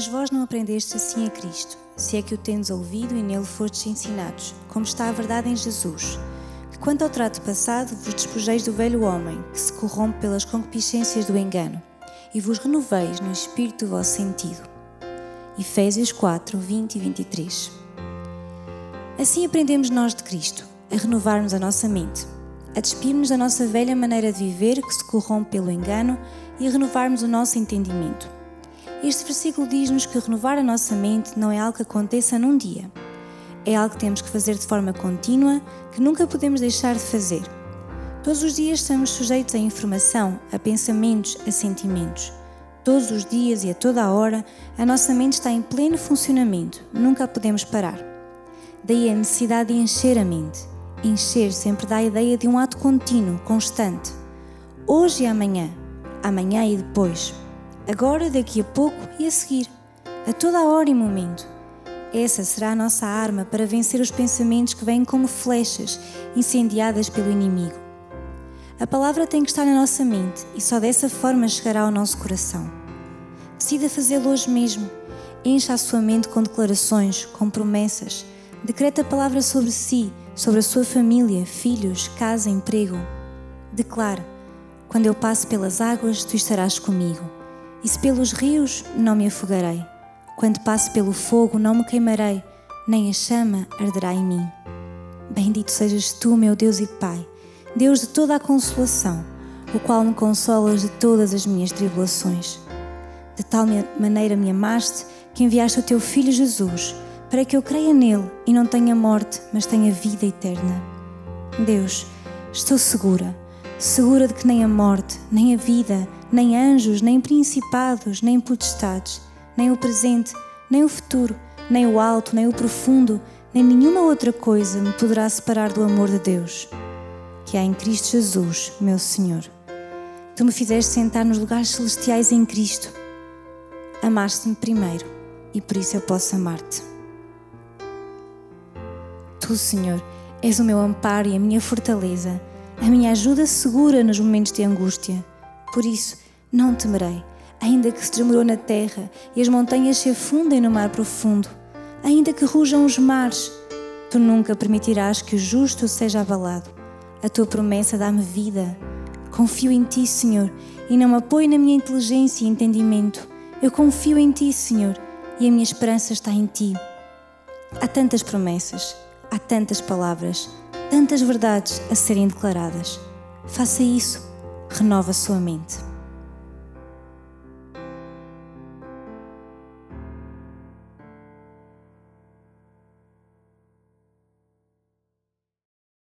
Mas vós não aprendestes assim a Cristo, se é que o tendes ouvido e nele fostes ensinados, como está a verdade em Jesus. Que quanto ao trato passado, vos despojeis do velho homem, que se corrompe pelas concupiscências do engano, e vos renoveis no espírito do vosso sentido. Efésios 4, 20 e 23. Assim aprendemos nós de Cristo, a renovarmos a nossa mente, a despirmos da nossa velha maneira de viver que se corrompe pelo engano e a renovarmos o nosso entendimento. Este versículo diz-nos que renovar a nossa mente não é algo que aconteça num dia. É algo que temos que fazer de forma contínua, que nunca podemos deixar de fazer. Todos os dias estamos sujeitos a informação, a pensamentos, a sentimentos. Todos os dias e a toda a hora, a nossa mente está em pleno funcionamento, nunca a podemos parar. Daí a necessidade de encher a mente. Encher sempre dá a ideia de um ato contínuo, constante. Hoje e amanhã, amanhã e depois, agora, daqui a pouco e a seguir, a toda hora e momento. Essa será a nossa arma para vencer os pensamentos que vêm como flechas incendiadas pelo inimigo. A palavra tem que estar na nossa mente e só dessa forma chegará ao nosso coração. Decida fazê-lo hoje mesmo. Encha a sua mente com declarações, com promessas. Decreta a palavra sobre si, sobre a sua família, filhos, casa, emprego. Declare: Quando eu passo pelas águas, tu estarás comigo. E se pelos rios, não me afogarei. Quando passo pelo fogo, não me queimarei, nem a chama arderá em mim. Bendito sejas tu, meu Deus e Pai, Deus de toda a consolação, o qual me consolas de todas as minhas tribulações. De tal maneira me amaste que enviaste o teu Filho Jesus, para que eu creia nele e não tenha morte, mas tenha vida eterna. Deus, estou segura, segura de que nem a morte, nem a vida, nem anjos, nem principados, nem potestades, nem o presente, nem o futuro, nem o alto, nem o profundo, nem nenhuma outra coisa me poderá separar do amor de Deus, que há em Cristo Jesus, meu Senhor. Tu me fizeste sentar nos lugares celestiais em Cristo. Amaste-me primeiro e por isso eu posso amar-te. Tu, Senhor, és o meu amparo e a minha fortaleza, a minha ajuda segura nos momentos de angústia. Por isso, não temerei, ainda que se demorou na terra e as montanhas se afundem no mar profundo, ainda que rujam os mares, tu nunca permitirás que o justo seja abalado. A tua promessa dá-me vida. Confio em ti, Senhor, e não apoio na minha inteligência e entendimento. Eu confio em ti, Senhor, e a minha esperança está em ti. Há tantas promessas, há tantas palavras, tantas verdades a serem declaradas. Faça isso, renova a sua mente.